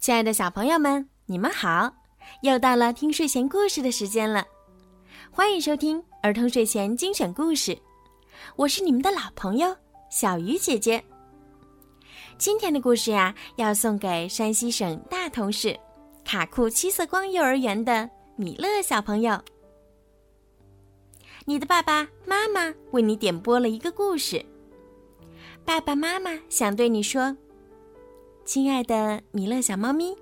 亲爱的小朋友们，你们好！又到了听睡前故事的时间了，欢迎收听儿童睡前精选故事。我是你们的老朋友小鱼姐姐。今天的故事呀，要送给山西省大同市卡库七色光幼儿园的米乐小朋友。你的爸爸妈妈为你点播了一个故事，爸爸妈妈想对你说。亲爱的米勒小猫咪，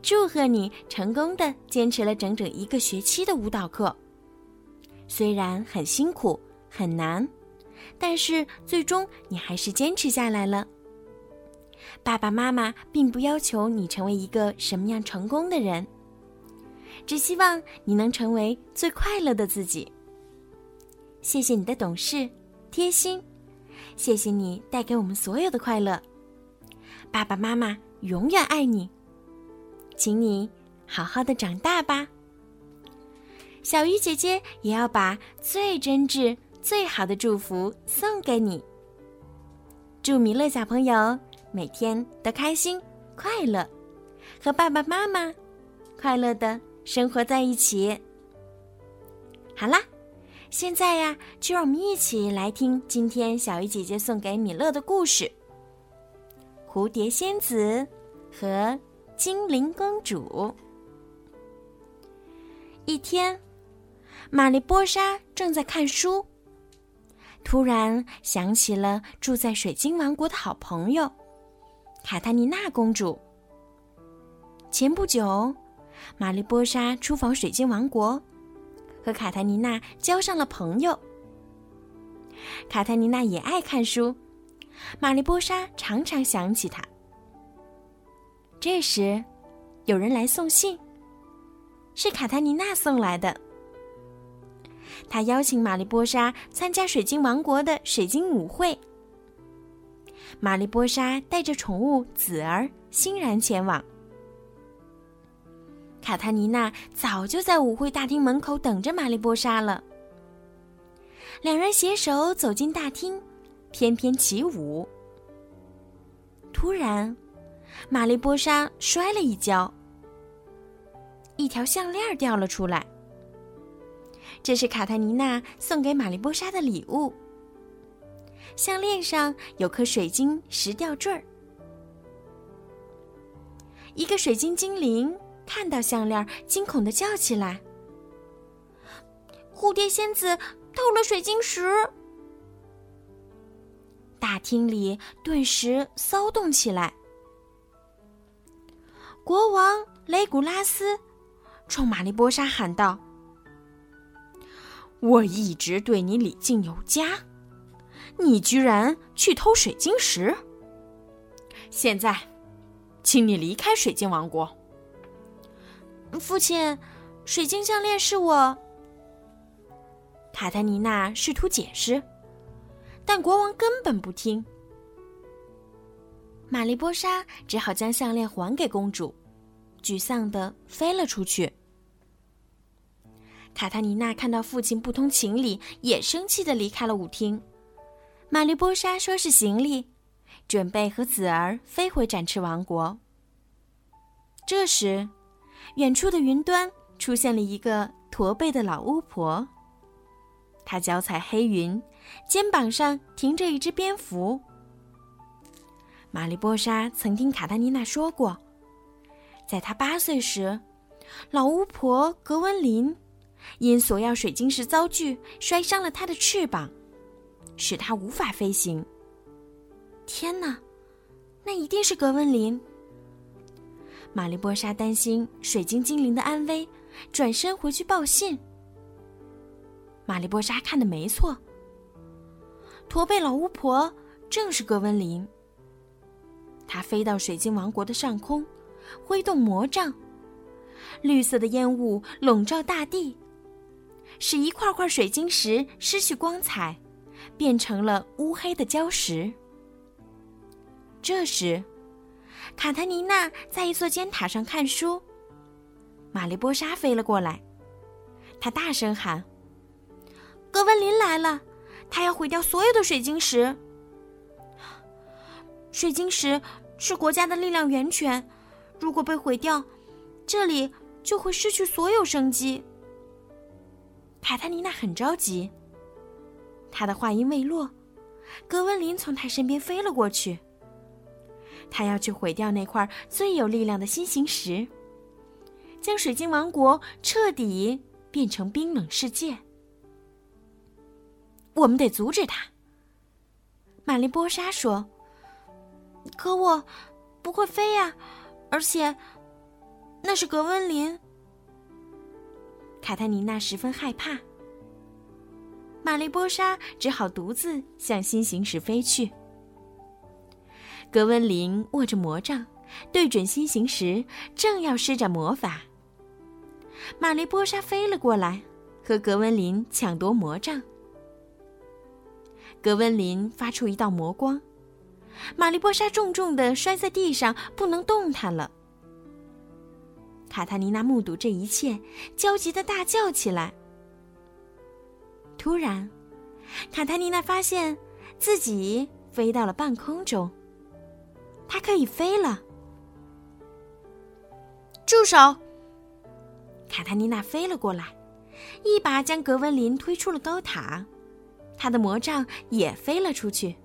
祝贺你成功的坚持了整整一个学期的舞蹈课。虽然很辛苦很难，但是最终你还是坚持下来了。爸爸妈妈并不要求你成为一个什么样成功的人，只希望你能成为最快乐的自己。谢谢你的懂事、贴心，谢谢你带给我们所有的快乐。爸爸妈妈永远爱你，请你好好的长大吧。小鱼姐姐也要把最真挚、最好的祝福送给你。祝米乐小朋友每天都开心快乐，和爸爸妈妈快乐的生活在一起。好啦，现在呀，就让我们一起来听今天小鱼姐姐送给米乐的故事。蝴蝶仙子和精灵公主。一天，玛丽波莎正在看书，突然想起了住在水晶王国的好朋友卡塔尼娜公主。前不久，玛丽波莎出访水晶王国，和卡塔尼娜交上了朋友。卡塔尼娜也爱看书。玛丽波莎常常想起他。这时，有人来送信，是卡塔尼娜送来的。他邀请玛丽波莎参加水晶王国的水晶舞会。玛丽波莎带着宠物子儿欣然前往。卡塔尼娜早就在舞会大厅门口等着玛丽波莎了。两人携手走进大厅。翩翩起舞。突然，玛丽波莎摔了一跤，一条项链掉了出来。这是卡塔尼娜送给玛丽波莎的礼物。项链上有颗水晶石吊坠儿。一个水晶精灵看到项链，惊恐的叫起来：“蝴蝶仙子偷了水晶石！”大厅里顿时骚动起来。国王雷古拉斯冲玛丽波莎喊道：“我一直对你礼敬有加，你居然去偷水晶石！现在，请你离开水晶王国。”父亲，水晶项链是我。卡塔尼娜试图解释。但国王根本不听，玛丽波莎只好将项链还给公主，沮丧的飞了出去。卡塔尼娜看到父亲不通情理，也生气的离开了舞厅。玛丽波莎收拾行李，准备和子儿飞回展翅王国。这时，远处的云端出现了一个驼背的老巫婆。她脚踩黑云，肩膀上停着一只蝙蝠。玛丽波莎曾听卡塔尼娜说过，在她八岁时，老巫婆格温琳因索要水晶石遭拒，摔伤了她的翅膀，使她无法飞行。天哪，那一定是格温琳！玛丽波莎担心水晶精灵的安危，转身回去报信。玛丽波莎看的没错，驼背老巫婆正是格温琳。她飞到水晶王国的上空，挥动魔杖，绿色的烟雾笼罩大地，使一块块水晶石失去光彩，变成了乌黑的礁石。这时，卡塔尼娜在一座尖塔上看书，玛丽波莎飞了过来，她大声喊。格温林来了，他要毁掉所有的水晶石。水晶石是国家的力量源泉，如果被毁掉，这里就会失去所有生机。卡塔尼娜很着急。她的话音未落，格温林从她身边飞了过去。他要去毁掉那块最有力量的新形石，将水晶王国彻底变成冰冷世界。我们得阻止他。玛丽波莎说：“可我不会飞呀，而且那是格温林。”卡塔尼娜十分害怕。玛丽波莎只好独自向新形石飞去。格温林握着魔杖，对准新形石，正要施展魔法。玛丽波莎飞了过来，和格温林抢夺魔杖。格温林发出一道魔光，玛丽波莎重重的摔在地上，不能动弹了。卡塔尼娜目睹这一切，焦急的大叫起来。突然，卡塔尼娜发现自己飞到了半空中，她可以飞了。住手！卡塔尼娜飞了过来，一把将格温林推出了高塔。他的魔杖也飞了出去。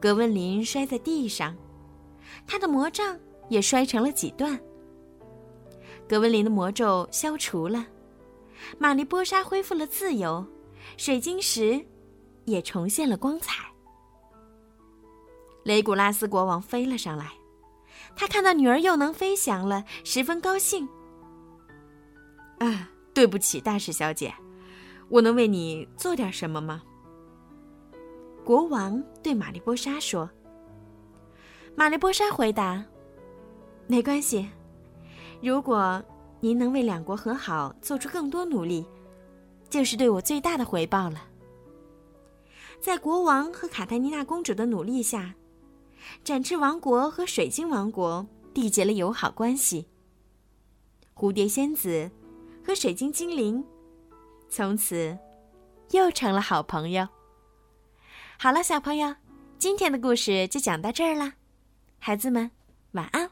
格温林摔在地上，他的魔杖也摔成了几段。格温林的魔咒消除了，玛丽波莎恢复了自由，水晶石也重现了光彩。雷古拉斯国王飞了上来，他看到女儿又能飞翔了，十分高兴。啊，对不起，大使小姐。我能为你做点什么吗？国王对玛丽波莎说。玛丽波莎回答：“没关系，如果您能为两国和好做出更多努力，就是对我最大的回报了。”在国王和卡泰妮娜公主的努力下，展翅王国和水晶王国缔结了友好关系。蝴蝶仙子和水晶精灵。从此，又成了好朋友。好了，小朋友，今天的故事就讲到这儿了，孩子们，晚安。